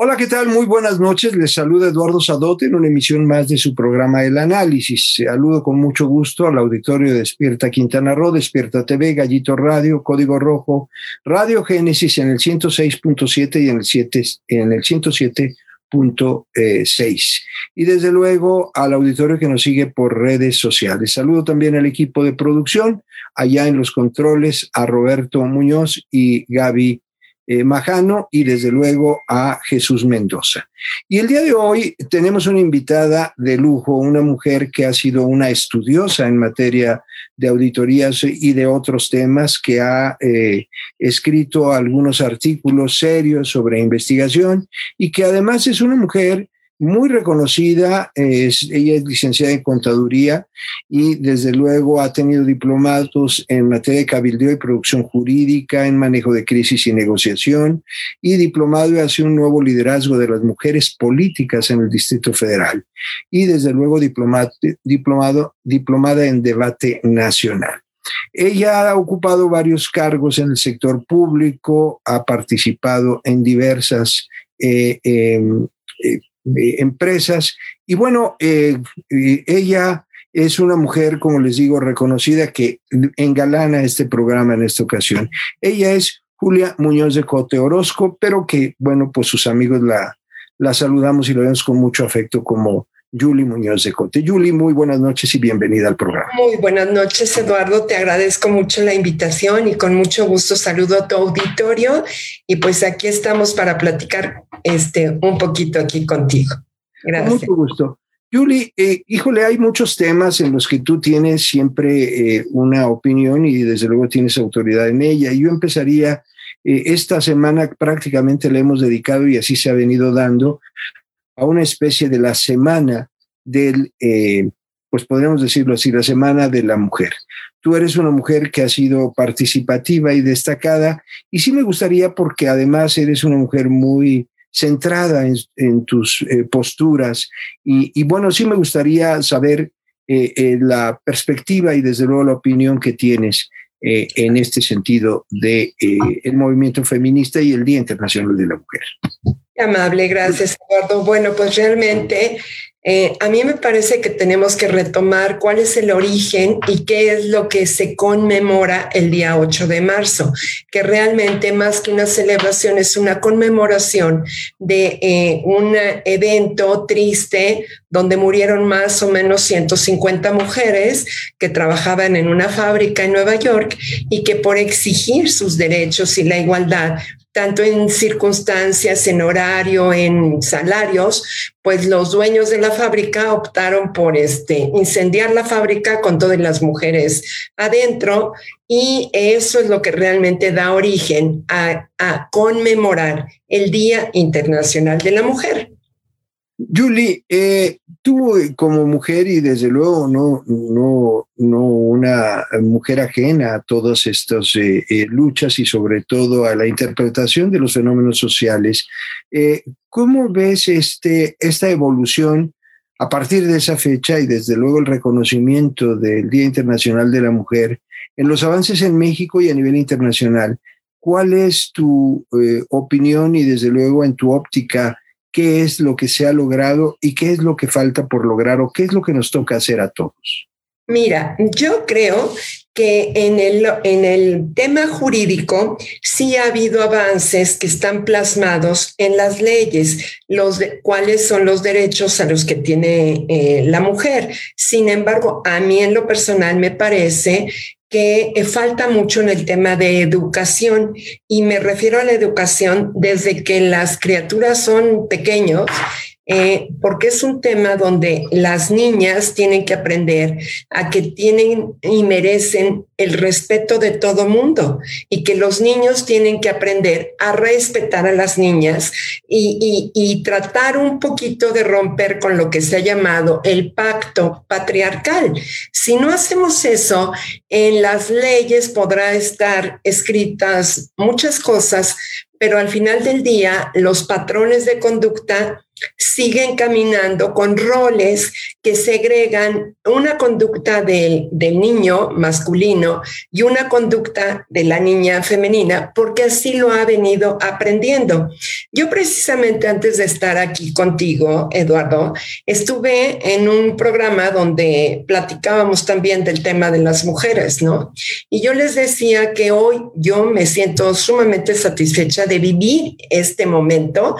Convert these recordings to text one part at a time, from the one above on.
Hola, ¿qué tal? Muy buenas noches. Les saluda Eduardo Sadote en una emisión más de su programa El Análisis. Saludo con mucho gusto al auditorio de Despierta Quintana Roo, Despierta TV, Gallito Radio, Código Rojo, Radio Génesis en el 106.7 y en el, 7, en el 107.6. Y desde luego al auditorio que nos sigue por redes sociales. Saludo también al equipo de producción, allá en los controles, a Roberto Muñoz y Gaby eh, Majano y desde luego a Jesús Mendoza. Y el día de hoy tenemos una invitada de lujo, una mujer que ha sido una estudiosa en materia de auditorías y de otros temas, que ha eh, escrito algunos artículos serios sobre investigación y que además es una mujer muy reconocida, es, ella es licenciada en contaduría y desde luego ha tenido diplomados en materia de cabildeo y producción jurídica, en manejo de crisis y negociación y diplomado hacia un nuevo liderazgo de las mujeres políticas en el Distrito Federal y desde luego diplomado, diplomado, diplomada en debate nacional. Ella ha ocupado varios cargos en el sector público, ha participado en diversas eh, em, eh, empresas. Y bueno, eh, ella es una mujer, como les digo, reconocida que engalana este programa en esta ocasión. Ella es Julia Muñoz de Cote Orozco, pero que, bueno, pues sus amigos la, la saludamos y lo vemos con mucho afecto como Julie Muñoz de Cote. Julie, muy buenas noches y bienvenida al programa. Muy buenas noches, Eduardo. Te agradezco mucho la invitación y con mucho gusto saludo a tu auditorio. Y pues aquí estamos para platicar este, un poquito aquí contigo. Gracias. Con mucho gusto. Julie, eh, híjole, hay muchos temas en los que tú tienes siempre eh, una opinión y desde luego tienes autoridad en ella. Yo empezaría, eh, esta semana prácticamente le hemos dedicado y así se ha venido dando a una especie de la semana del, eh, pues podríamos decirlo así, la semana de la mujer. Tú eres una mujer que ha sido participativa y destacada y sí me gustaría porque además eres una mujer muy centrada en, tus eh, posturas y, bueno, sí me gustaría saber eh, la perspectiva y desde luego la opinión que tienes en este sentido de el movimiento feminista y el Día Internacional de la Mujer. Amable, gracias Eduardo. Bueno, pues realmente eh, a mí me parece que tenemos que retomar cuál es el origen y qué es lo que se conmemora el día 8 de marzo, que realmente más que una celebración es una conmemoración de eh, un evento triste donde murieron más o menos 150 mujeres que trabajaban en una fábrica en Nueva York y que por exigir sus derechos y la igualdad tanto en circunstancias, en horario, en salarios, pues los dueños de la fábrica optaron por este, incendiar la fábrica con todas las mujeres adentro y eso es lo que realmente da origen a, a conmemorar el Día Internacional de la Mujer. Julie, eh, tú como mujer y desde luego no, no, no una mujer ajena a todas estas eh, eh, luchas y sobre todo a la interpretación de los fenómenos sociales, ¿cómo ves este, esta evolución a partir de esa fecha y desde luego el reconocimiento del Día Internacional de la Mujer en los avances en México y a nivel internacional? ¿Cuál es tu opinión y desde luego en tu óptica? Qué es lo que se ha logrado y qué es lo que falta por lograr o qué es lo que nos toca hacer a todos. Mira, yo creo que en el, en el tema jurídico sí ha habido avances que están plasmados en las leyes, los de, cuáles son los derechos a los que tiene eh, la mujer. Sin embargo, a mí en lo personal me parece que eh, falta mucho en el tema de educación y me refiero a la educación desde que las criaturas son pequeños eh, porque es un tema donde las niñas tienen que aprender a que tienen y merecen el respeto de todo mundo y que los niños tienen que aprender a respetar a las niñas y, y tratar un poquito de romper con lo que se ha llamado el pacto patriarcal. Si no hacemos eso, en las leyes podrá estar escritas muchas cosas, pero al final del día los patrones de conducta siguen caminando con roles que segregan una conducta del, del, niño masculino y una conducta de la niña femenina, porque así lo ha venido aprendiendo. Yo precisamente antes de estar aquí contigo, Eduardo, estuve en un programa donde platicábamos también del tema de las mujeres, ¿no? Y yo les decía que hoy yo me siento sumamente satisfecha de vivir este momento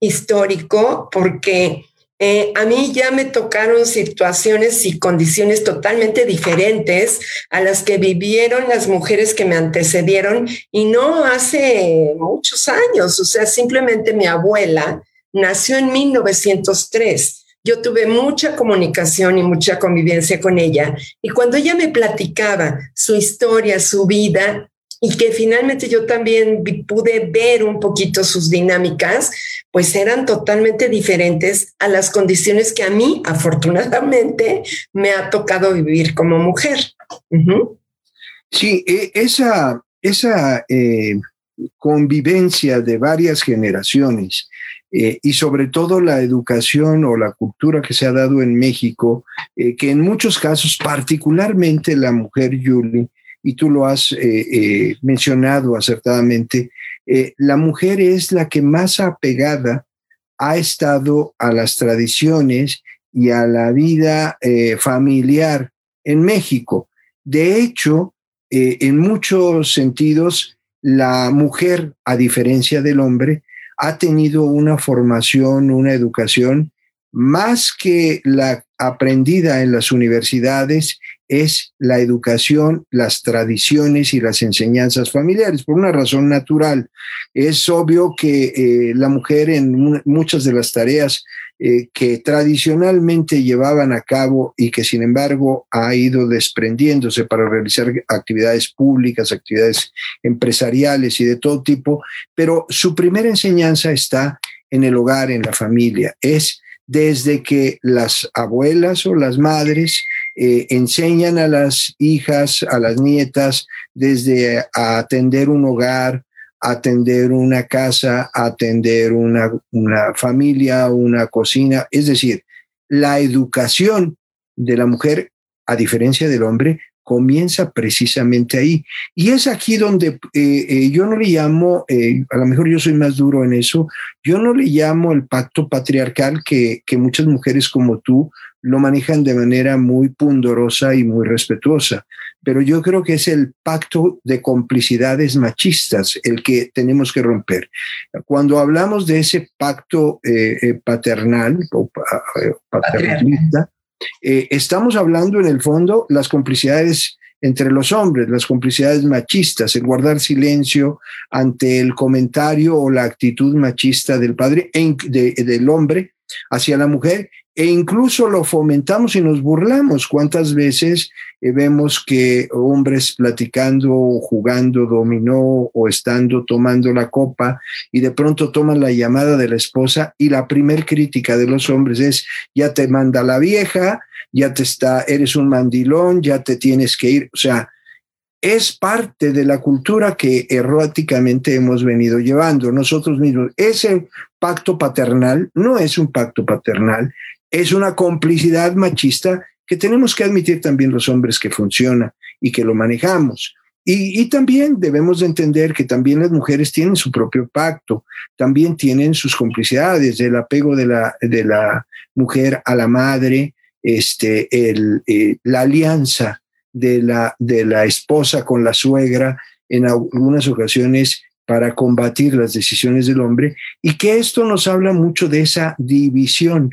histórico porque eh, a mí ya me tocaron situaciones y condiciones totalmente diferentes a las que vivieron las mujeres que me antecedieron y no hace muchos años, o sea, simplemente mi abuela nació en 1903. Yo tuve mucha comunicación y mucha convivencia con ella y cuando ella me platicaba su historia, su vida, y que finalmente yo también pude ver un poquito sus dinámicas, pues eran totalmente diferentes a las condiciones que a mí, afortunadamente, me ha tocado vivir como mujer. Sí, e, esa, esa eh, convivencia de varias generaciones eh, y sobre todo la educación o la cultura que se ha dado en México, eh, que en muchos casos, particularmente la mujer Yuli, y tú lo has mencionado acertadamente, eh, la mujer es la que más apegada ha estado a las tradiciones y a la vida eh, familiar en México. De hecho, eh, en muchos sentidos, la mujer, a diferencia del hombre, ha tenido una formación, una educación más que la aprendida en las universidades es la educación, las tradiciones y las enseñanzas familiares, por una razón natural. Es obvio que eh, la mujer en muchas de las tareas eh, que tradicionalmente llevaban a cabo y que sin embargo ha ido desprendiéndose para realizar actividades públicas, actividades empresariales y de todo tipo, pero su primera enseñanza está en el hogar, en la familia. Es desde que las abuelas o las madres eh, enseñan a las hijas, a las nietas, desde atender un hogar, atender una casa, atender una, una familia, una cocina. Es decir, la educación de la mujer, a diferencia del hombre, comienza precisamente ahí. Y es aquí donde eh, eh, yo no le llamo, a lo mejor yo soy más duro en eso, yo no le llamo el pacto patriarcal que, que muchas mujeres como tú lo manejan de manera muy pundorosa y muy respetuosa, pero yo creo que es el pacto de complicidades machistas el que tenemos que romper. Cuando hablamos de ese pacto eh, eh, paternal o eh, paternalista, estamos hablando en el fondo las complicidades entre los hombres, las complicidades machistas, el guardar silencio ante el comentario o la actitud machista del padre, del hombre hacia la mujer e incluso lo fomentamos y nos burlamos. ¿Cuántas veces eh, vemos que hombres platicando, jugando dominó o estando tomando la copa y de pronto toman la llamada de la esposa y la primer crítica de los hombres es, ya te manda la vieja, ya te está, eres un mandilón, ya te tienes que ir. O sea, es parte de la cultura que erráticamente hemos venido llevando nosotros mismos. Ese pacto paternal no es un pacto paternal, es una complicidad machista que tenemos que admitir también los hombres que funciona y que lo manejamos. Y, también debemos de entender que también las mujeres tienen su propio pacto, también tienen sus complicidades, el apego de la, de la mujer a la madre, este, el, eh, la alianza de la, de la esposa con la suegra en algunas ocasiones para combatir las decisiones del hombre, y que esto nos habla mucho de esa división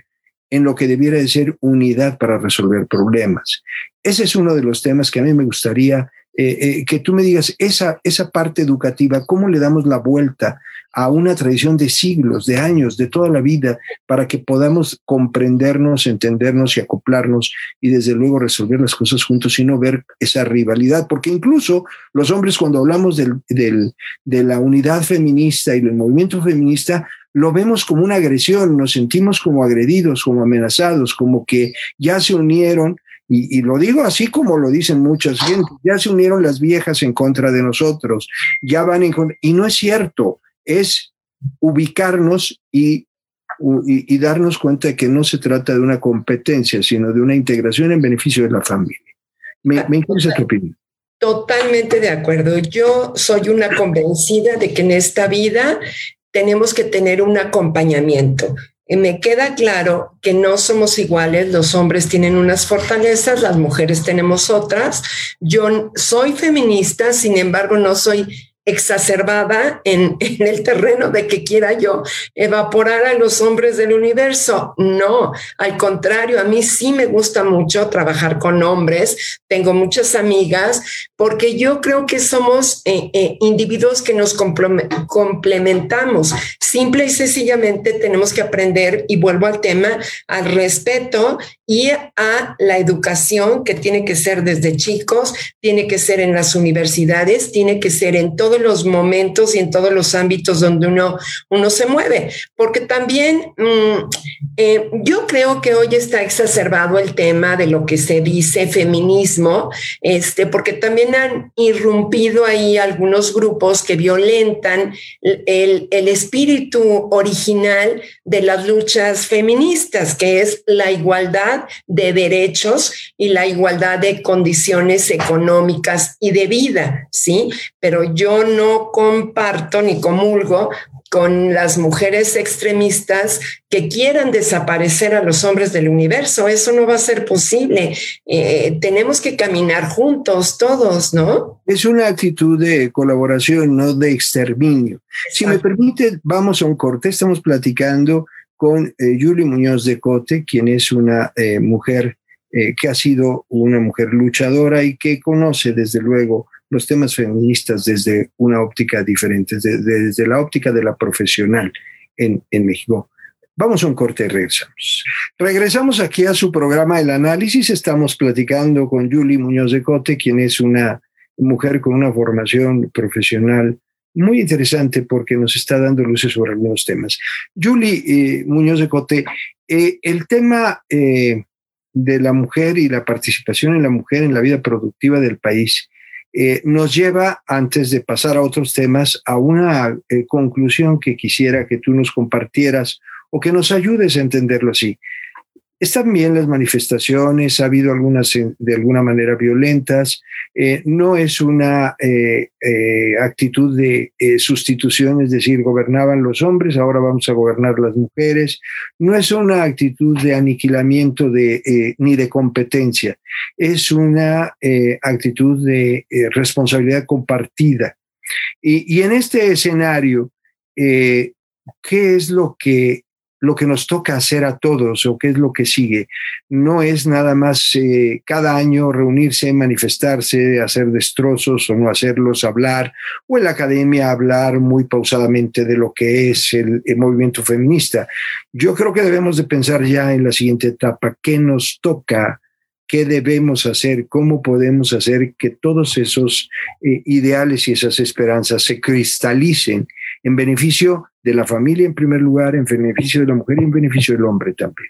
en lo que debiera de ser unidad para resolver problemas. Ese es uno de los temas que a mí me gustaría eh, eh, que tú me digas, esa, esa parte educativa, ¿cómo le damos la vuelta a una tradición de siglos, de años, de toda la vida, para que podamos comprendernos, entendernos y acoplarnos y desde luego resolver las cosas juntos y no ver esa rivalidad? Porque incluso los hombres cuando hablamos del, del, de la unidad feminista y del movimiento feminista, lo vemos como una agresión, nos sentimos como agredidos, como amenazados, como que ya se unieron, y, lo digo así como lo dicen muchas gente, ya se unieron las viejas en contra de nosotros, ya van en contra, y no es cierto, es ubicarnos y y, darnos cuenta de que no se trata de una competencia, sino de una integración en beneficio de la familia. Me, me interesa tu opinión. Totalmente de acuerdo. Yo soy una convencida de que en esta vida tenemos que tener un acompañamiento. Me queda claro que no somos iguales, los hombres tienen unas fortalezas, las mujeres tenemos otras. Yo soy feminista, sin embargo, no soy exacerbada en, el terreno de que quiera yo evaporar a los hombres del universo. No, al contrario, a mí sí me gusta mucho trabajar con hombres, tengo muchas amigas, porque yo creo que somos eh, eh, individuos que nos complementamos. Simple y sencillamente tenemos que aprender, y vuelvo al tema, al respeto y a la educación que tiene que ser desde chicos, tiene que ser en las universidades, tiene que ser en todo los momentos y en todos los ámbitos donde uno, uno se mueve. Porque también mm, eh, yo creo que hoy está exacerbado el tema de lo que se dice feminismo, este, porque también han irrumpido ahí algunos grupos que violentan el, el espíritu original de las luchas feministas, que es la igualdad de derechos y la igualdad de condiciones económicas y de vida, ¿sí? Pero yo no comparto ni comulgo con las mujeres extremistas que quieran desaparecer a los hombres del universo. Eso no va a ser posible. Eh, tenemos que caminar juntos todos, ¿no? Es una actitud de colaboración, no de exterminio. Si me permite, vamos a un corte. Estamos platicando con eh, Julie Muñoz de Cote, quien es una eh, mujer que ha sido una mujer luchadora y que conoce desde luego los temas feministas desde una óptica diferente, desde, la óptica de la profesional en, en México. Vamos a un corte y regresamos. Regresamos aquí a su programa El Análisis. Estamos platicando con Julie Muñoz de Cote, quien es una mujer con una formación profesional muy interesante porque nos está dando luces sobre algunos temas. Julie eh, Muñoz de Cote, eh, el tema eh, de la mujer y la participación en la mujer en la vida productiva del país eh, nos lleva, antes de pasar a otros temas, a una eh, conclusión que quisiera que tú nos compartieras o que nos ayudes a entenderlo así. Están bien las manifestaciones, ha habido algunas eh, de alguna manera violentas, eh, no es una eh, actitud de sustitución, es decir, gobernaban los hombres, ahora vamos a gobernar las mujeres, no es una actitud de aniquilamiento de, ni de competencia, es una actitud de responsabilidad compartida. Y, y, en este escenario, ¿qué es lo que lo que nos toca hacer a todos o qué es lo que sigue. No es nada más eh, cada año reunirse, manifestarse, hacer destrozos o no hacerlos, hablar, o en la academia hablar muy pausadamente de lo que es el, movimiento feminista. Yo creo que debemos de pensar ya en la siguiente etapa, qué nos toca qué debemos hacer, cómo podemos hacer que todos esos eh, ideales y esas esperanzas se cristalicen en beneficio de la familia en primer lugar, en beneficio de la mujer y en beneficio del hombre también.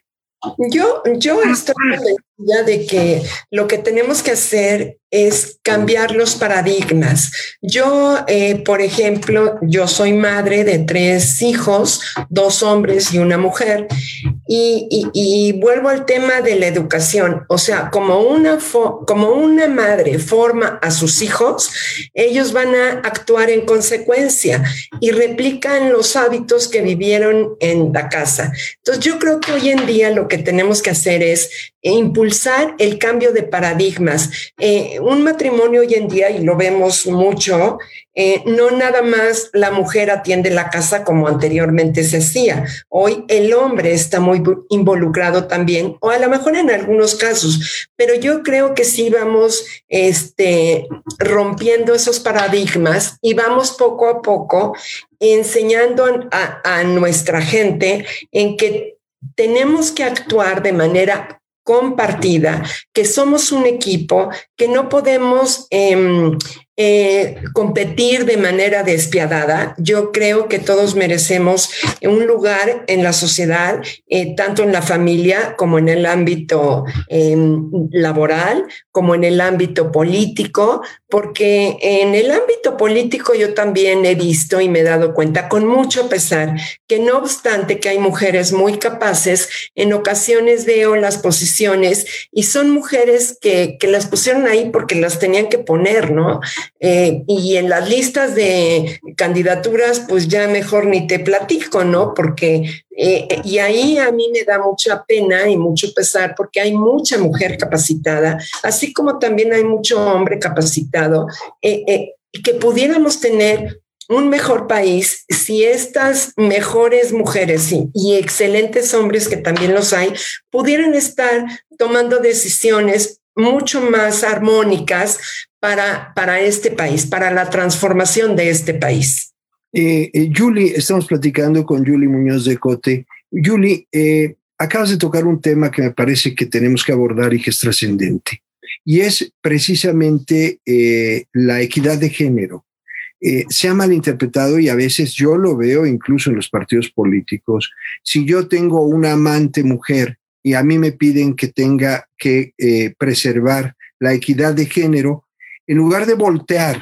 Yo, yo estoy convencida de que lo que tenemos que hacer es cambiar los paradigmas. Yo, eh, por ejemplo, yo soy madre de tres hijos, dos hombres y una mujer, y, vuelvo al tema de la educación. O sea, como una, como una madre forma a sus hijos, ellos van a actuar en consecuencia y replican los hábitos que vivieron en la casa. Entonces, yo creo que hoy en día lo que tenemos que hacer es impulsar el cambio de paradigmas. Eh, un matrimonio hoy en día, y lo vemos mucho, eh, no nada más la mujer atiende la casa como anteriormente se hacía. Hoy el hombre está muy involucrado también, o a lo mejor en algunos casos, pero yo creo que sí vamos este, rompiendo esos paradigmas y vamos poco a poco enseñando a nuestra gente en que tenemos que actuar de manera compartida, que somos un equipo, que no podemos em, eh, competir de manera despiadada. Yo creo que todos merecemos un lugar en la sociedad, eh, tanto en la familia como en el ámbito em, laboral, como en el ámbito político, porque en el ámbito político yo también he visto y me he dado cuenta con mucho pesar que no obstante que hay mujeres muy capaces, en ocasiones veo las posiciones y son mujeres que, que las pusieron ahí porque las tenían que poner, ¿no? Eh, y en las listas de candidaturas, pues ya mejor ni te platico, ¿no? Porque, eh, y ahí a mí me da mucha pena y mucho pesar porque hay mucha mujer capacitada, así como también hay mucho hombre capacitado, eh, que pudiéramos tener un mejor país si estas mejores mujeres y excelentes hombres, que también los hay, pudieran estar tomando decisiones mucho más armónicas para, para este país, para la transformación de este país. Eh, eh, Julie, estamos platicando con Julie Muñoz de Cote. Julie, eh, acabas de tocar un tema que me parece que tenemos que abordar y que es trascendente, y es precisamente la equidad de género. se ha malinterpretado y a veces yo lo veo incluso en los partidos políticos. Si yo tengo una amante mujer y a mí me piden que tenga que preservar la equidad de género, en lugar de voltear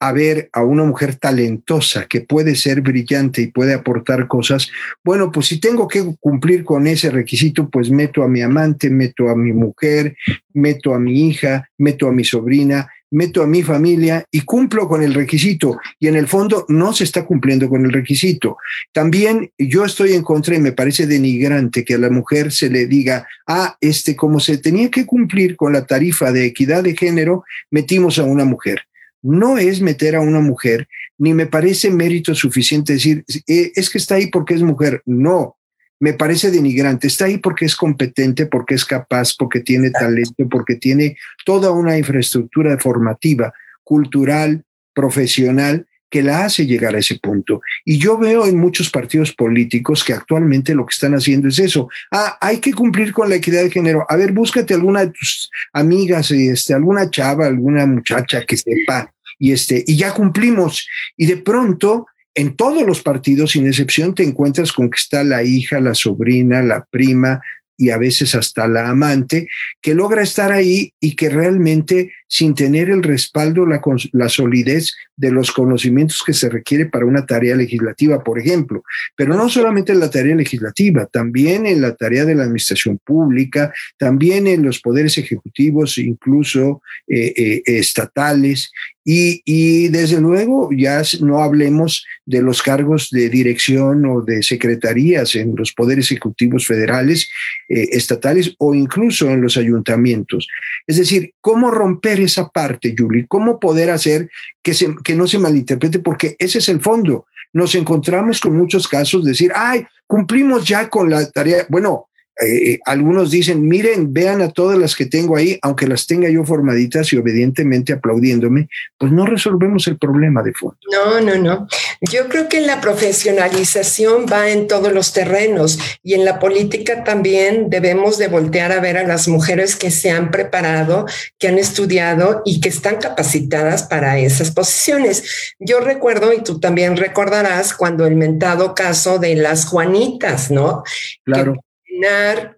a ver a una mujer talentosa que puede ser brillante y puede aportar cosas, bueno, pues si tengo que cumplir con ese requisito, pues meto a mi amante, meto a mi mujer, meto a mi hija, meto a mi sobrina, meto a mi familia y cumplo con el requisito. Y en el fondo no se está cumpliendo con el requisito. También yo estoy en contra y me parece denigrante que a la mujer se le diga, ah, este, como se tenía que cumplir con la tarifa de equidad de género, metimos a una mujer. No es meter a una mujer, ni me parece mérito suficiente decir, eh, es que está ahí porque es mujer. No, me parece denigrante. Está ahí porque es competente, porque es capaz, porque tiene talento, porque tiene toda una infraestructura formativa, cultural, profesional, que la hace llegar a ese punto. Y yo veo en muchos partidos políticos que actualmente lo que están haciendo es eso. Ah, hay que cumplir con la equidad de género. A ver, búscate alguna de tus amigas, este, alguna chava, alguna muchacha que sepa y este, y ya cumplimos. Y de pronto en todos los partidos, sin excepción, te encuentras con que está la hija, la sobrina, la prima y a veces hasta la amante, que logra estar ahí y que realmente sin tener el respaldo, la, la, solidez de los conocimientos que se requiere para una tarea legislativa, por ejemplo. Pero no solamente en la tarea legislativa, también en la tarea de la administración pública, también en los poderes ejecutivos, incluso eh, eh, estatales. Y, y, desde luego ya no hablemos de los cargos de dirección o de secretarías en los poderes ejecutivos federales, eh, estatales o incluso en los ayuntamientos. Es decir, ¿cómo romper esa parte, Julie? ¿Cómo poder hacer que, se, que no se malinterprete? Porque ese es el fondo. Nos encontramos con muchos casos de decir, ay, cumplimos ya con la tarea. Bueno, eh, algunos dicen, miren, vean a todas las que tengo ahí, aunque las tenga yo formaditas y obedientemente aplaudiéndome, pues no resolvemos el problema de fondo. No, no, no. Yo creo que la profesionalización va en todos los terrenos y en la política también debemos de voltear a ver a las mujeres que se han preparado, que han estudiado y que están capacitadas para esas posiciones. Yo recuerdo, y tú también recordarás, cuando el mentado caso de las Juanitas, ¿no? Claro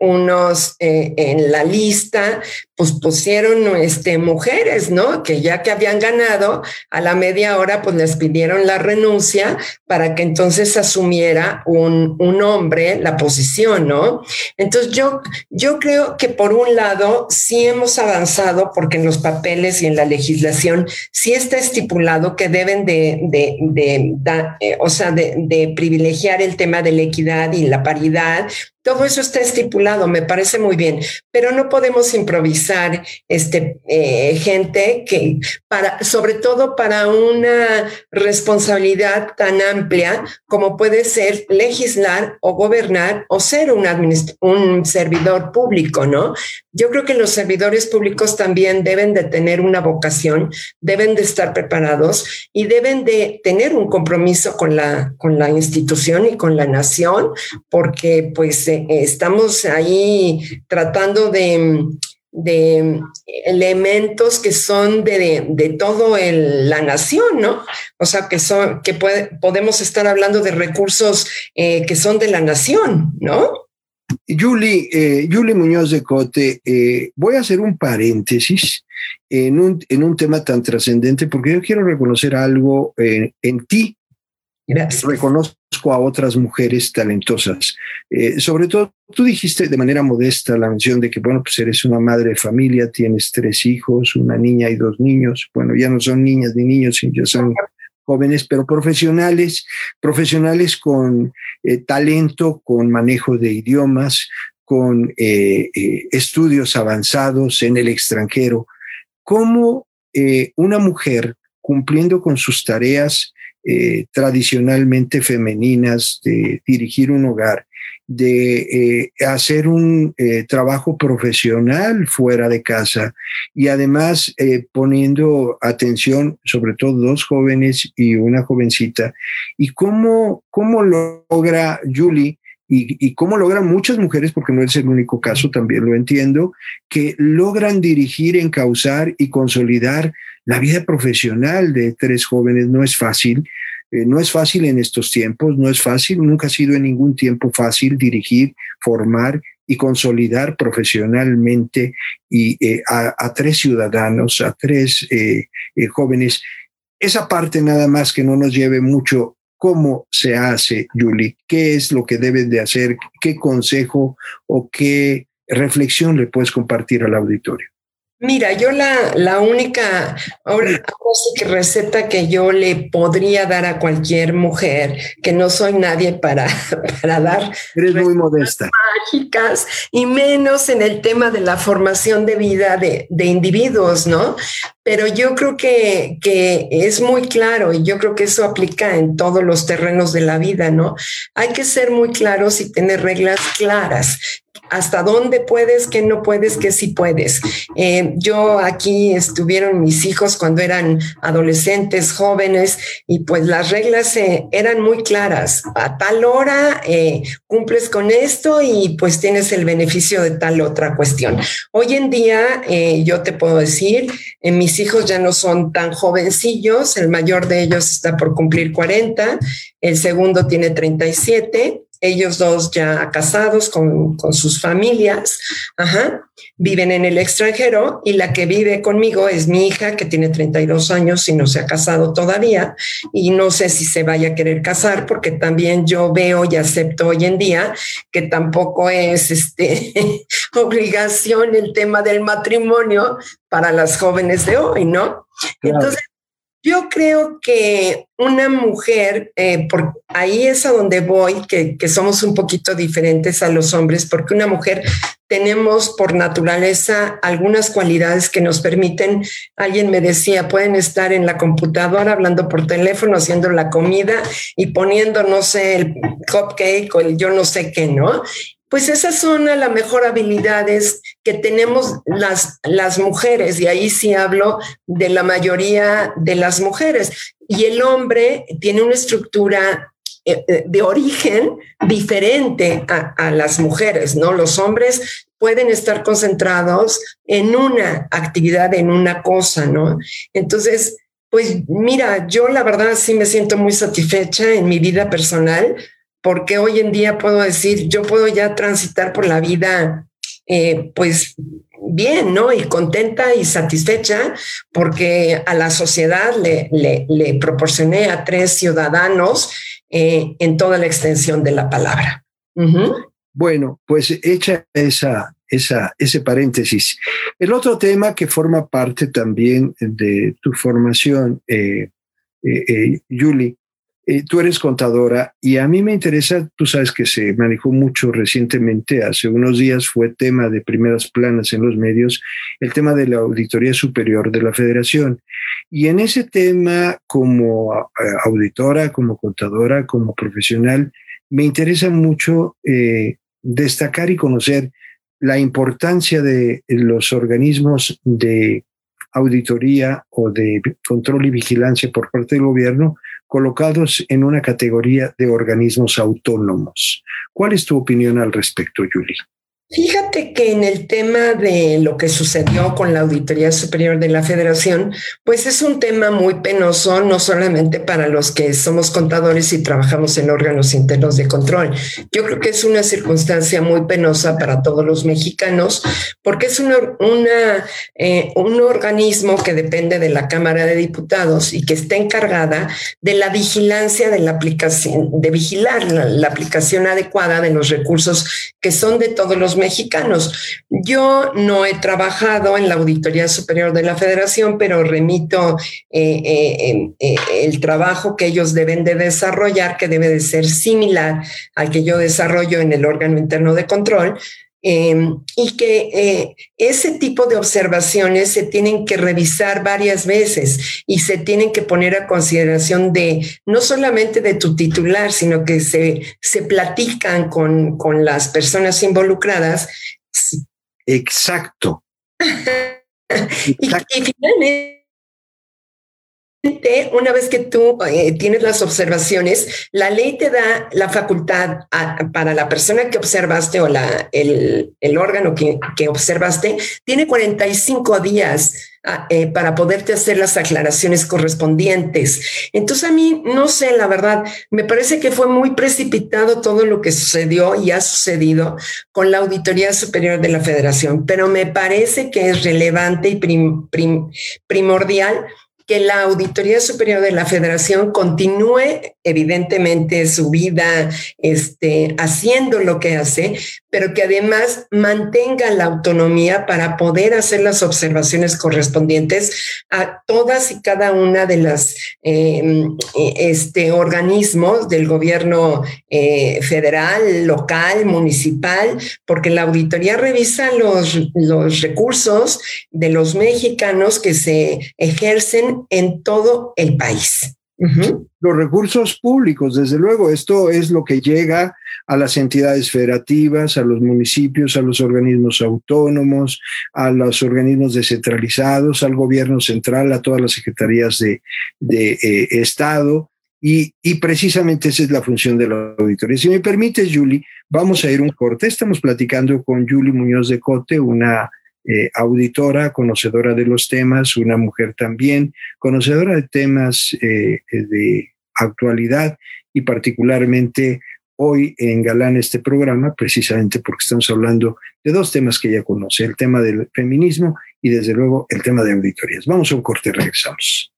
unos eh, en la lista, pues pusieron este, mujeres, ¿no? Que ya que habían ganado, a la media hora pues les pidieron la renuncia para que entonces asumiera un, un hombre la posición, ¿no? Entonces yo, yo creo que por un lado sí hemos avanzado porque en los papeles y en la legislación sí está estipulado que deben de, de, de, eh, o sea, de, de privilegiar el tema de la equidad y la paridad, todo eso está estipulado, me parece muy bien, pero no podemos improvisar este, eh, gente que, para, sobre todo para una responsabilidad tan amplia como puede ser legislar o gobernar o ser un, servidor público, ¿no? Yo creo que los servidores públicos también deben de tener una vocación, deben de estar preparados y deben de tener un compromiso con la, con la institución y con la nación, porque pues estamos ahí tratando de, elementos que son de, de, todo la nación, ¿no? O sea, que son, que podemos estar hablando de recursos eh, que son de la nación, ¿no? Julie, eh, Julie Muñoz de Cote, eh, voy a hacer un paréntesis en un, en un tema tan trascendente porque yo quiero reconocer algo en ti Reconozco a otras mujeres talentosas. Eh, sobre todo, tú dijiste de manera modesta la mención de que, bueno, pues eres una madre de familia, tienes tres hijos, una niña y dos niños. Bueno, ya no son niñas ni niños, ya son jóvenes, pero profesionales, profesionales con eh, talento, con manejo de idiomas, con eh, estudios avanzados en el extranjero. ¿Cómo una mujer cumpliendo con sus tareas eh, tradicionalmente femeninas de dirigir un hogar, de eh, hacer un eh, trabajo profesional fuera de casa y además poniendo atención, sobre todo dos jóvenes y una jovencita, y cómo, cómo logra Julie y, cómo logran muchas mujeres, porque no es el único caso, también lo entiendo, que logran dirigir, encauzar y consolidar la vida profesional de tres jóvenes no es fácil. Eh, no es fácil en estos tiempos, no es fácil, nunca ha sido en ningún tiempo fácil dirigir, formar y consolidar profesionalmente eh, a, tres ciudadanos, a tres eh, jóvenes. Esa parte nada más que no nos lleve mucho cómo se hace, Julie, qué es lo que deben de hacer, qué consejo o qué reflexión le puedes compartir al auditorio. Mira, yo la, la única ahora, que receta que yo le podría dar a cualquier mujer, que no soy nadie para, para dar. Eres muy modesta. Mágicas, y menos en el tema de la formación de vida de, de individuos, ¿no? Pero yo creo que, que es muy claro y yo creo que eso aplica en todos los terrenos de la vida, ¿no? Hay que ser muy claros y tener reglas claras hasta dónde puedes, qué no puedes, qué sí puedes. Eh, yo aquí estuvieron mis hijos cuando eran adolescentes, jóvenes, y pues las reglas eh, eran muy claras. A tal hora eh, cumples con esto y pues tienes el beneficio de tal otra cuestión. Hoy en día, yo te puedo decir, mis hijos ya no son tan jovencillos, el mayor de ellos está por cumplir 40, el segundo tiene 37 ellos dos ya casados con, sus familias, viven en el extranjero y la que vive conmigo es mi hija que tiene 32 años y no se ha casado todavía y no sé si se vaya a querer casar porque también yo veo y acepto hoy en día que tampoco es este, obligación el tema del matrimonio para las jóvenes de hoy, ¿no? Entonces, yo creo que una mujer, eh, ahí es a donde voy, que, somos un poquito diferentes a los hombres, porque una mujer tenemos por naturaleza algunas cualidades que nos permiten, alguien me decía, pueden estar en la computadora hablando por teléfono, haciendo la comida y poniendo, no sé, el cupcake o el yo no sé qué, ¿no? Pues esas son a lo mejor habilidades que tenemos las, las mujeres, y ahí sí hablo de la mayoría de las mujeres. Y el hombre tiene una estructura eh, eh, de origen diferente a, a, las mujeres, ¿no? Los hombres pueden estar concentrados en una actividad, en una cosa, ¿no? Entonces, pues mira, yo la verdad sí me siento muy satisfecha en mi vida personal porque hoy en día puedo decir, yo puedo ya transitar por la vida, eh, pues bien, ¿no? Y contenta y satisfecha porque a la sociedad le, proporcioné a tres ciudadanos eh, en toda la extensión de la palabra. Bueno, pues hecha esa, esa, ese paréntesis. El otro tema que forma parte también de tu formación, eh, eh, Julie, eh, tú eres contadora y a mí me interesa, tú sabes que se manejó mucho recientemente, hace unos días fue tema de primeras planas en los medios, el tema de la Auditoría Superior de la Federación. Y en ese tema, como eh, auditora, como contadora, como profesional, me interesa mucho eh, destacar y conocer la importancia de los organismos de auditoría o de control y vigilancia por parte del gobierno colocados en una categoría de organismos autónomos. ¿Cuál es tu opinión al respecto, Julie? Fíjate que en el tema de lo que sucedió con la Auditoría Superior de la Federación, pues es un tema muy penoso, no solamente para los que somos contadores y trabajamos en órganos internos de control. Yo creo que es una circunstancia muy penosa para todos los mexicanos, porque es una, eh, un organismo que depende de la Cámara de Diputados y que está encargada de la vigilancia de la aplicación, de vigilar la aplicación adecuada de los recursos que son de todos los mexicanos. Yo no he trabajado en la Auditoría Superior de la Federación, pero remito eh, eh, eh, el trabajo que ellos deben de desarrollar, que debe de ser similar al que yo desarrollo en el órgano interno de control, em, y que ese tipo de observaciones se tienen que revisar varias veces y se tienen que poner a consideración de no solamente de tu titular, sino que se, se platican con, con las personas involucradas. Exacto. y, finalmente una vez que tú eh, tienes las observaciones, la ley te da la facultad para la persona que observaste o la, el, el órgano que, que, observaste, tiene 45 días ah, eh, para poderte hacer las aclaraciones correspondientes. Entonces a mí, no sé, la verdad, me parece que fue muy precipitado todo lo que sucedió y ha sucedido con la Auditoría Superior de la Federación, pero me parece que es relevante y primordial que la Auditoría Superior de la Federación continúe evidentemente su vida este, haciendo lo que hace, pero que además mantenga la autonomía para poder hacer las observaciones correspondientes a todas y cada una de las em, este, organismos del gobierno eh, federal, local, municipal, porque la auditoría revisa los, los recursos de los mexicanos que se ejercen en todo el país. Los recursos públicos, desde luego, esto es lo que llega a las entidades federativas, a los municipios, a los organismos autónomos, a los organismos descentralizados, al gobierno central, a todas las secretarías de, eh, Estado. Y, y, precisamente esa es la función de la auditoría. Si me permites, Julie, vamos a ir un corte. Estamos platicando con Julie Muñoz de Cote, una eh, auditora, conocedora de los temas, una mujer también, conocedora de temas eh, de actualidad y particularmente hoy en Galán este programa, precisamente porque estamos hablando de dos temas que ella conoce, el tema del feminismo y desde luego el tema de auditorías. Vamos a un corte regresamos.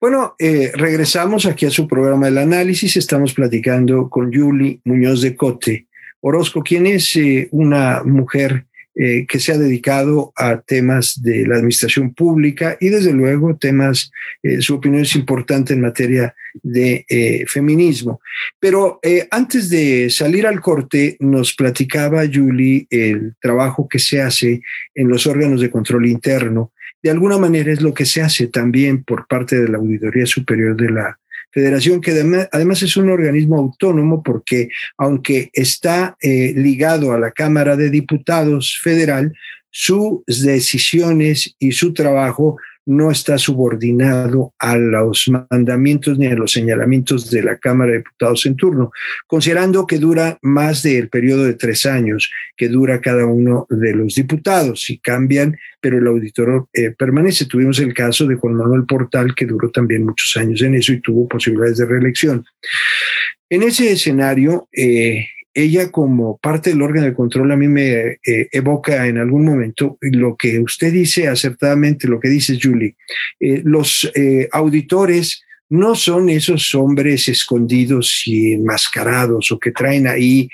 Bueno, eh, regresamos aquí a su programa del análisis. Estamos platicando con Julie Muñoz de Cote Orozco, quien es una mujer eh, que se ha dedicado a temas de la administración pública y desde luego temas, eh, su opinión es importante en materia de eh, feminismo. Pero antes de salir al corte, nos platicaba Julie el trabajo que se hace en los órganos de control interno. De alguna manera es lo que se hace también por parte de la Auditoría Superior de la federación que además es un organismo autónomo porque aunque está eh, ligado a la Cámara de Diputados federal, sus decisiones y su trabajo no está subordinado a los mandamientos ni a los señalamientos de la Cámara de Diputados en turno, considerando que dura más del periodo de tres años que dura cada uno de los diputados. Si cambian, pero el auditor eh, permanece. Tuvimos el caso de Juan Manuel Portal, que duró también muchos años en eso y tuvo posibilidades de reelección. En ese escenario, eh, ella como parte del órgano de control a mí me eh, evoca en algún momento lo que usted dice acertadamente, lo que dice Julie. Eh, los eh, auditores no son esos hombres escondidos y enmascarados o que traen ahí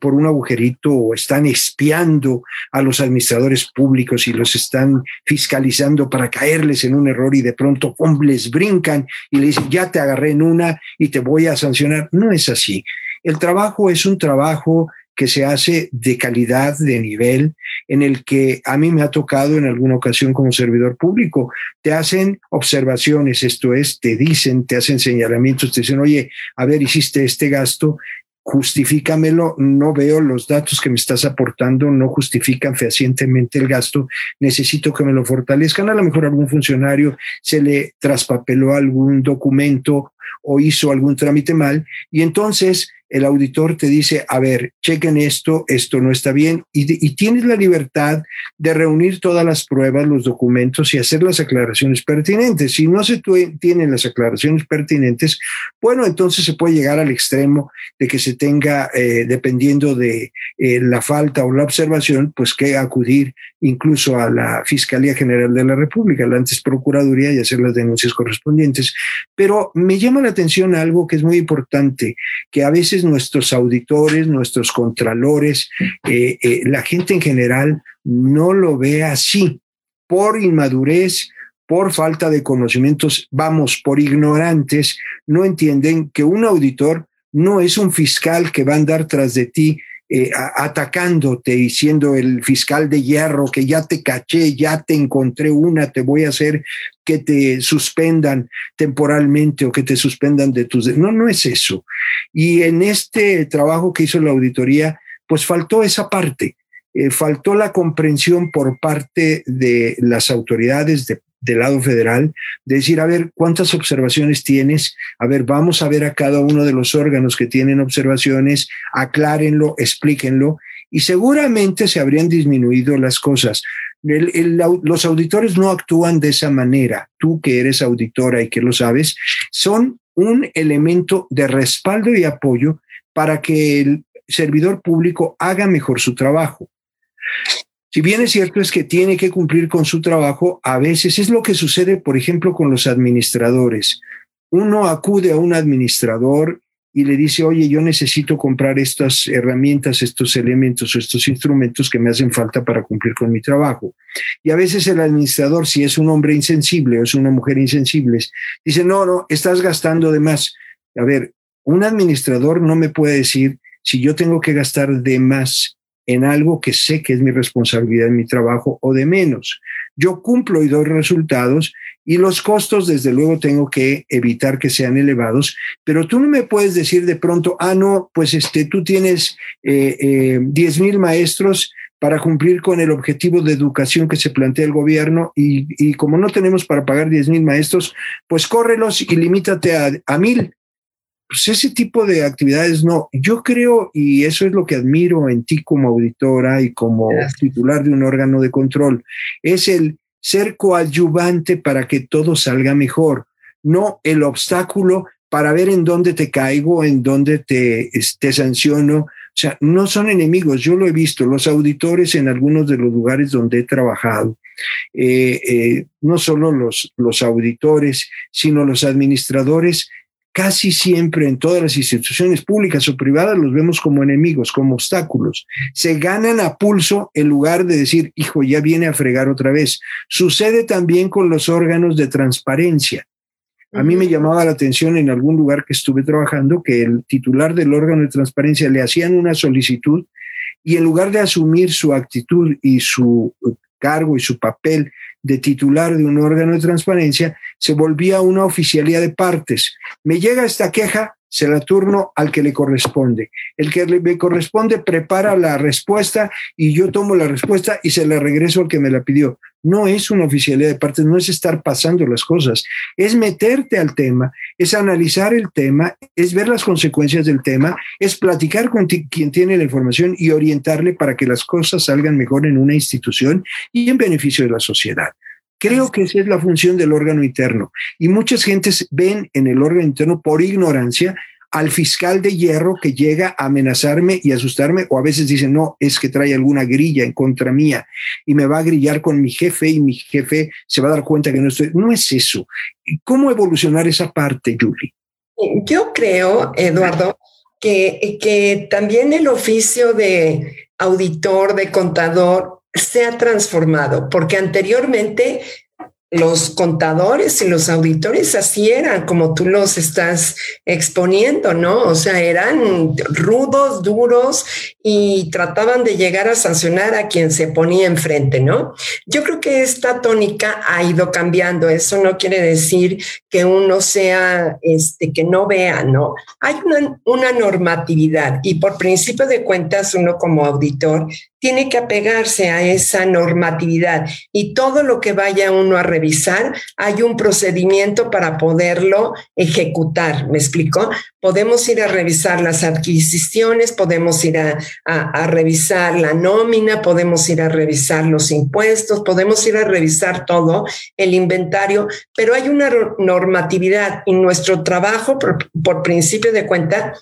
por un agujerito o están espiando a los administradores públicos y los están fiscalizando para caerles en un error y de pronto ¡pum! les brincan y le dicen, ya te agarré en una y te voy a sancionar. No es así. El trabajo es un trabajo que se hace de calidad, de nivel, en el que a mí me ha tocado en alguna ocasión como servidor público. Te hacen observaciones, esto es, te dicen, te hacen señalamientos, te dicen, oye, a ver, hiciste este gasto, justifícamelo, no veo los datos que me estás aportando, no justifican fehacientemente el gasto, necesito que me lo fortalezcan. A lo mejor algún funcionario se le traspapeló algún documento o hizo algún trámite mal y entonces el auditor te dice, a ver, chequen esto, esto no está bien, y, tienes la libertad de reunir todas las pruebas, los documentos y hacer las aclaraciones pertinentes. Si no se tienen las aclaraciones pertinentes, bueno, entonces se puede llegar al extremo de que se tenga, eh, dependiendo de eh, la falta o la observación, pues que acudir incluso a la Fiscalía General de la República, la antes Procuraduría, y hacer las denuncias correspondientes. Pero me llama la atención algo que es muy importante, que a veces nuestros auditores, nuestros contralores, eh, eh, la gente en general no lo ve así. Por inmadurez, por falta de conocimientos, vamos, por ignorantes, no entienden que un auditor no es un fiscal que va a andar tras de ti eh, atacándote y siendo el fiscal de hierro que ya te caché, ya te encontré una, te voy a hacer que te suspendan temporalmente o que te suspendan de tus... No, no es eso. Y en este trabajo que hizo la auditoría, pues faltó esa parte. Eh, faltó la comprensión por parte de las autoridades de del lado federal, de decir, a ver, ¿cuántas observaciones tienes? A ver, vamos a ver a cada uno de los órganos que tienen observaciones, aclárenlo, explíquenlo, y seguramente se habrían disminuido las cosas. los auditores no actúan de esa manera. Tú que eres auditora y que lo sabes, son un elemento de respaldo y apoyo para que el servidor público haga mejor su trabajo. Si bien es cierto es que tiene que cumplir con su trabajo, a veces es lo que sucede, por ejemplo, con los administradores. Uno acude a un administrador y le dice, oye, yo necesito comprar estas herramientas, estos elementos estos instrumentos que me hacen falta para cumplir con mi trabajo. Y a veces el administrador, si es un hombre insensible o es una mujer insensible, dice, no, no, estás gastando de más. A ver, un administrador no me puede decir si yo tengo que gastar de más en algo que sé que es mi responsabilidad en mi trabajo o de menos. Yo cumplo y doy resultados y los costos, desde luego, tengo que evitar que sean elevados, pero tú no me puedes decir de pronto, ah, no, pues este, tú tienes eh, eh, 10 mil maestros para cumplir con el objetivo de educación que se plantea el gobierno y, y como no tenemos para pagar 10 mil maestros, pues córrelos y limítate a, a mil pues ese tipo de actividades no. Yo creo, y eso es lo que admiro en ti como auditora y como titular de un órgano de control, es el ser coadyuvante para que todo salga mejor, no el obstáculo para ver en dónde te caigo, en dónde te, te sanciono. O sea, no son enemigos, yo lo he visto, los auditores en algunos de los lugares donde he trabajado, eh, eh, no solo los, los auditores, sino los administradores casi siempre en todas las instituciones públicas o privadas los vemos como enemigos, como obstáculos. Se ganan a pulso en lugar de decir, hijo, ya viene a fregar otra vez. Sucede también con los órganos de transparencia. A mí me llamaba la atención en algún lugar que estuve trabajando que el titular del órgano de transparencia le hacían una solicitud y en lugar de asumir su actitud y su cargo y su papel de titular de un órgano de transparencia, se volvía una oficialía de partes. Me llega esta queja, se la turno al que le corresponde. El que le corresponde prepara la respuesta y yo tomo la respuesta y se la regreso al que me la pidió. No es una oficialidad de partes, no es estar pasando las cosas, es meterte al tema, es analizar el tema, es ver las consecuencias del tema, es platicar con quien tiene la información y orientarle para que las cosas salgan mejor en una institución y en beneficio de la sociedad. Creo que esa es la función del órgano interno. Y muchas gentes ven en el órgano interno por ignorancia al fiscal de hierro que llega a amenazarme y asustarme, o a veces dicen, no, es que trae alguna grilla en contra mía y me va a grillar con mi jefe y mi jefe se va a dar cuenta que no estoy. No es eso. ¿Cómo evolucionar esa parte, Julie? Yo creo, Eduardo, que, que también el oficio de auditor, de contador, se ha transformado, porque anteriormente los contadores y los auditores así eran, como tú los estás exponiendo, ¿no? O sea, eran rudos, duros y trataban de llegar a sancionar a quien se ponía enfrente, ¿no? Yo creo que esta tónica ha ido cambiando. Eso no quiere decir que uno sea, este, que no vea, ¿no? Hay una, una normatividad y por principio de cuentas, uno como auditor tiene que apegarse a esa normatividad y todo lo que vaya uno a revisar, hay un procedimiento para poderlo ejecutar. ¿Me explico? Podemos ir a revisar las adquisiciones, podemos ir a, a revisar la nómina, podemos ir a revisar los impuestos, podemos ir a revisar todo el inventario, pero hay una normatividad y nuestro trabajo, por, por principio de cuenta,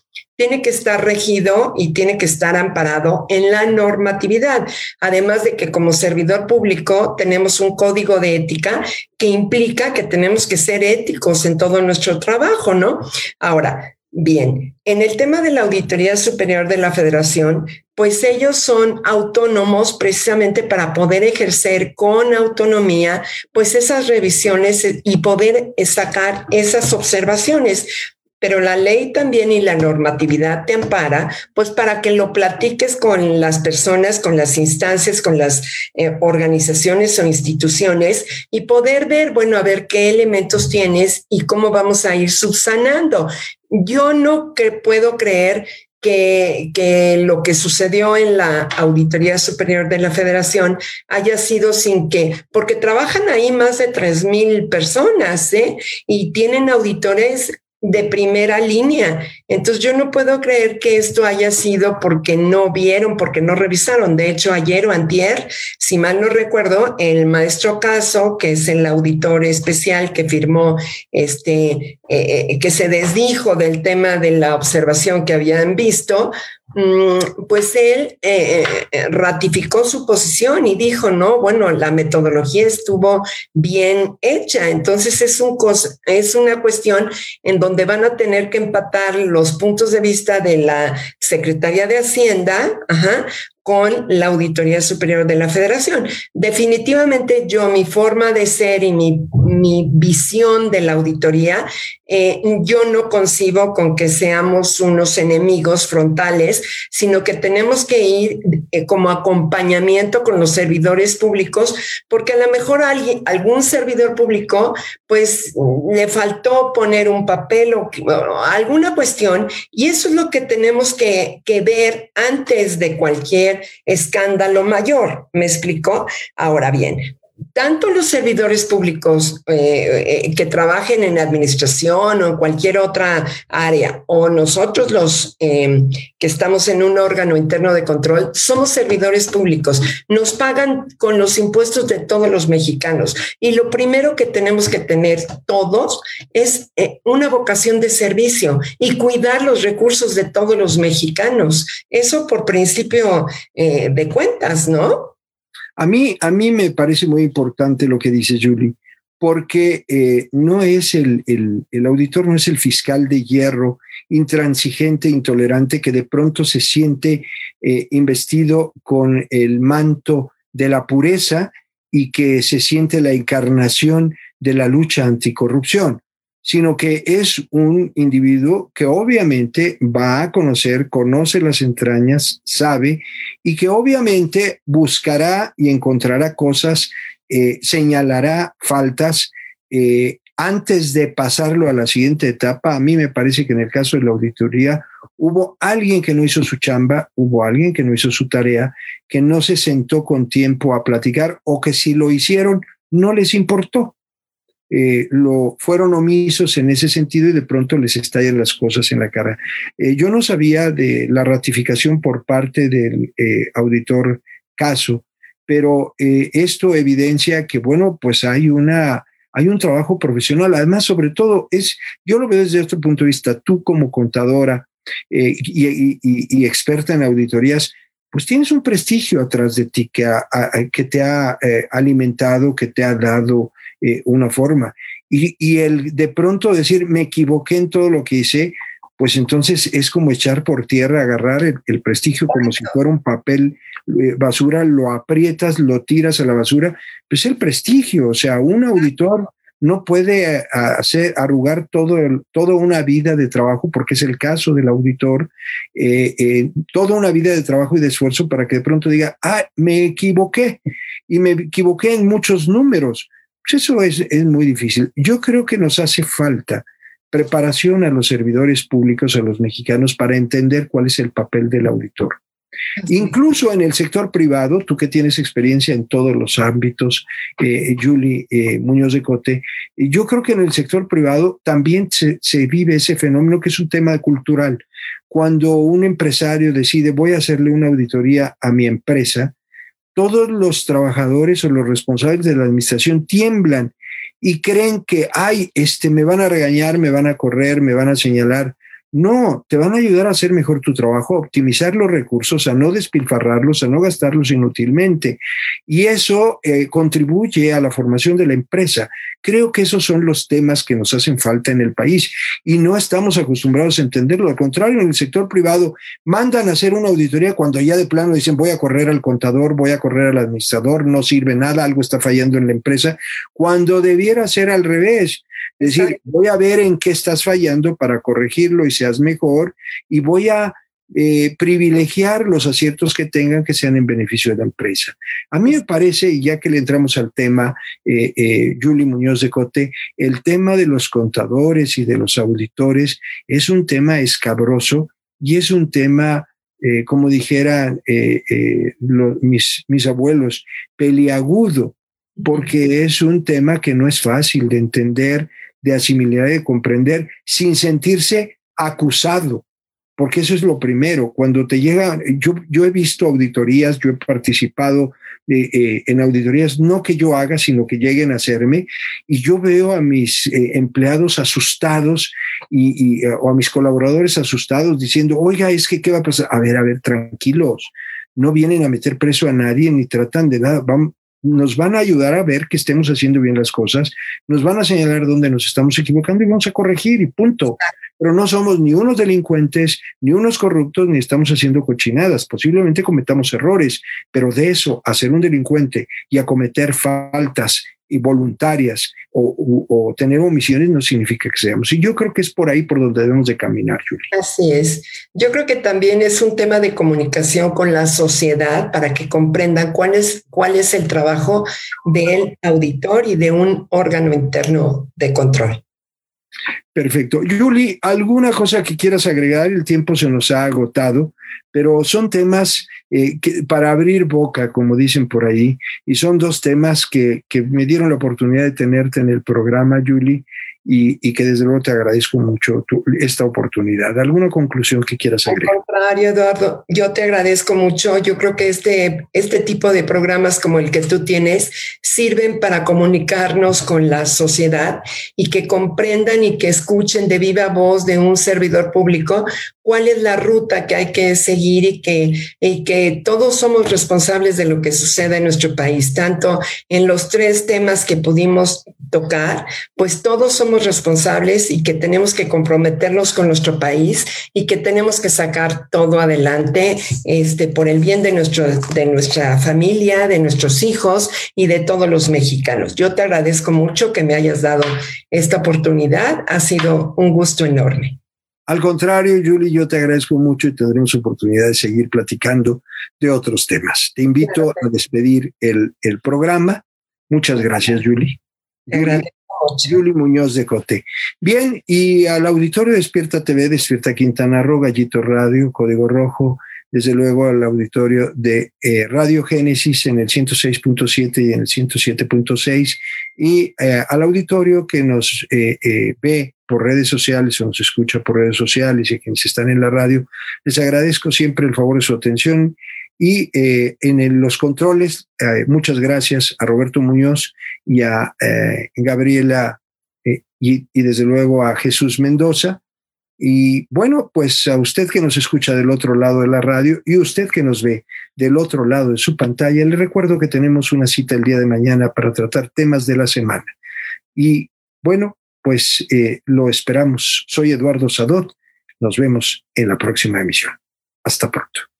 tiene que estar regido y tiene que estar amparado en la normatividad. Además de que como servidor público tenemos un código de ética que implica que tenemos que ser éticos en todo nuestro trabajo, ¿no? Ahora, bien, en el tema de la Auditoría Superior de la Federación, pues ellos son autónomos precisamente para poder ejercer con autonomía pues esas revisiones y poder sacar esas observaciones pero la ley también y la normatividad te ampara, pues para que lo platiques con las personas, con las instancias, con las eh, organizaciones o instituciones y poder ver, bueno, a ver qué elementos tienes y cómo vamos a ir subsanando. Yo no que puedo creer que, que, lo que sucedió en la Auditoría Superior de la Federación haya sido sin que, porque trabajan ahí más de tres mil personas ¿eh? y tienen auditores de primera línea. Entonces yo no puedo creer que esto haya sido porque no vieron, porque no revisaron. De hecho, ayer o antier, si mal no recuerdo, el maestro Caso, que es el auditor especial que firmó este, eh, eh, que se desdijo del tema de la observación que habían visto, pues él eh, eh, ratificó su posición y dijo, no, bueno, la metodología estuvo bien hecha, entonces es, un es una cuestión en donde van a tener que empatar los puntos de vista de la Secretaría de Hacienda ajá, con la Auditoría Superior de la Federación. Definitivamente yo, mi forma de ser y mi, mi visión de la auditoría, eh, yo no concibo con que seamos unos enemigos frontales, sino que tenemos que ir eh, como acompañamiento con los servidores públicos, porque a lo mejor alguien, algún servidor público, pues le faltó poner un papel o, alguna cuestión, y eso es lo que tenemos que, que ver antes de cualquier escándalo mayor. ¿Me explico? Ahora bien, tanto los servidores públicos eh, eh, que trabajen en administración o en cualquier otra área, o nosotros los em, que estamos en un órgano interno de control, somos servidores públicos. Nos pagan con los impuestos de todos los mexicanos. Y lo primero que tenemos que tener todos es eh, una vocación de servicio y cuidar los recursos de todos los mexicanos. Eso por principio de cuentas, ¿no? A mí, a mí me parece muy importante lo que dice Julie, porque eh, no es el, el, auditor, no es el fiscal de hierro, intransigente, intolerante, que de pronto se siente eh, investido con el manto de la pureza y que se siente la encarnación de la lucha anticorrupción sino que es un individuo que obviamente va a conocer, conoce las entrañas, sabe, y que obviamente buscará y encontrará cosas, eh, señalará faltas. Eh, antes de pasarlo a la siguiente etapa, a mí me parece que en el caso de la auditoría hubo alguien que no hizo su chamba, hubo alguien que no hizo su tarea, que no se sentó con tiempo a platicar o que si lo hicieron no les importó. Eh, lo fueron omisos en ese sentido y de pronto les estallan las cosas en la cara. Eh, yo no sabía de la ratificación por parte del eh, auditor Caso, pero esto evidencia que, bueno, pues hay una... Hay un trabajo profesional, además, sobre todo, es, yo lo veo desde otro punto de vista, tú como contadora y, experta en auditorías, pues tienes un prestigio atrás de ti que, que te ha alimentado, que te ha dado eh, una forma. Y, el de pronto decir, me equivoqué en todo lo que hice, pues entonces es como echar por tierra, agarrar el, prestigio como si fuera un papel eh, basura, lo aprietas, lo tiras a la basura, pues el prestigio, o sea, un auditor no puede eh, hacer arrugar todo toda una vida de trabajo, porque es el caso del auditor, toda una vida de trabajo y de esfuerzo para que de pronto diga, ah, me equivoqué y me equivoqué en muchos números, eso es, es muy difícil. Yo creo que nos hace falta preparación a los servidores públicos, a los mexicanos, para entender cuál es el papel del auditor. Incluso en el sector privado, tú que tienes experiencia en todos los ámbitos, eh, Julie eh, Muñoz de Cote, yo creo que en el sector privado también se, se, vive ese fenómeno que es un tema cultural. Cuando un empresario decide voy a hacerle una auditoría a mi empresa, todos los trabajadores o los responsables de la administración tiemblan y creen que, ay, este, me van a regañar, me van a correr, me van a señalar. No, te van a ayudar a hacer mejor tu trabajo, a optimizar los recursos, a no despilfarrarlos, a no gastarlos inútilmente. Y eso eh, contribuye a la formación de la empresa. Creo que esos son los temas que nos hacen falta en el país y no estamos acostumbrados a entenderlo. Al contrario, en el sector privado mandan a hacer una auditoría cuando ya de plano dicen voy a correr al contador, voy a correr al administrador, no sirve nada, algo está fallando en la empresa, cuando debiera ser al revés es decir, voy a ver en qué estás fallando para corregirlo y seas mejor y voy a eh, privilegiar los aciertos que tengan que sean en beneficio de la empresa. A mí me parece, y ya que le entramos al tema, eh, eh, Julie Muñoz de Cote, el tema de los contadores y de los auditores es un tema escabroso y es un tema, como dijeran mis, mis abuelos, peliagudo, porque es un tema que no es fácil de entender de asimilar y de comprender sin sentirse acusado, porque eso es lo primero. Cuando te llega, yo, he visto auditorías, yo he participado eh, eh, en auditorías, no que yo haga, sino que lleguen a hacerme, y yo veo a mis eh, empleados asustados y, o a mis colaboradores asustados diciendo, oiga, es que, ¿qué va a pasar? A ver, a ver, tranquilos, no vienen a meter preso a nadie ni tratan de nada, van, nos van a ayudar a ver que estemos haciendo bien las cosas, nos van a señalar dónde nos estamos equivocando y vamos a corregir y punto. Pero no somos ni unos delincuentes, ni unos corruptos, ni estamos haciendo cochinadas. Posiblemente cometamos errores, pero de eso a ser un delincuente y a cometer faltas y voluntarias o, tener omisiones no significa que seamos. Y yo creo que es por ahí por donde debemos de caminar, Julia. Así es. Yo creo que también es un tema de comunicación con la sociedad para que comprendan cuál es, cuál es el trabajo del auditor y de un órgano interno de control. Perfecto. Julie, ¿alguna cosa que quieras agregar? El tiempo se nos ha agotado, pero son temas eh, que, para abrir boca, como dicen por ahí, y son dos temas que, que me dieron la oportunidad de tenerte en el programa, Julie, y, que desde luego te agradezco mucho esta oportunidad. ¿Alguna conclusión que quieras agregar? Al contrario, Eduardo, yo te agradezco mucho. Yo creo que este, este tipo de programas como el que tú tienes sirven para comunicarnos con la sociedad y que comprendan y que escuchen de viva voz de un servidor público cuál es la ruta que hay que seguir y que, y que todos somos responsables de lo que sucede en nuestro país, tanto en los tres temas que pudimos tocar, pues todos somos responsables y que tenemos que comprometernos con nuestro país y que tenemos que sacar todo adelante este, por el bien de, nuestro, de nuestra familia, de nuestros hijos y de todos los mexicanos. Yo te agradezco mucho que me hayas dado esta oportunidad. Ha sido un gusto enorme. Al contrario, Julie, yo te agradezco mucho y tendremos oportunidad de seguir platicando de otros temas. Te invito a despedir el, el programa. Muchas gracias, Julie. Julie, Muñoz de Cote. Bien, y al auditorio Despierta TV, Despierta Quintana Roo, Gallito Radio, Código Rojo, desde luego al auditorio de eh, Radio Génesis en el 106.7 y en el 107.6 y eh, al auditorio que nos eh, ve por redes sociales o nos escucha por redes sociales y quienes están en la radio, les agradezco siempre el favor de su atención y eh, en los controles, eh, muchas gracias a Roberto Muñoz y a eh, Gabriela y, y, desde luego a Jesús Mendoza. Y bueno, pues a usted que nos escucha del otro lado de la radio y usted que nos ve del otro lado de su pantalla, le recuerdo que tenemos una cita el día de mañana para tratar temas de la semana. Y bueno, pues lo esperamos. Soy Eduardo Sadot. Nos vemos en la próxima emisión. Hasta pronto.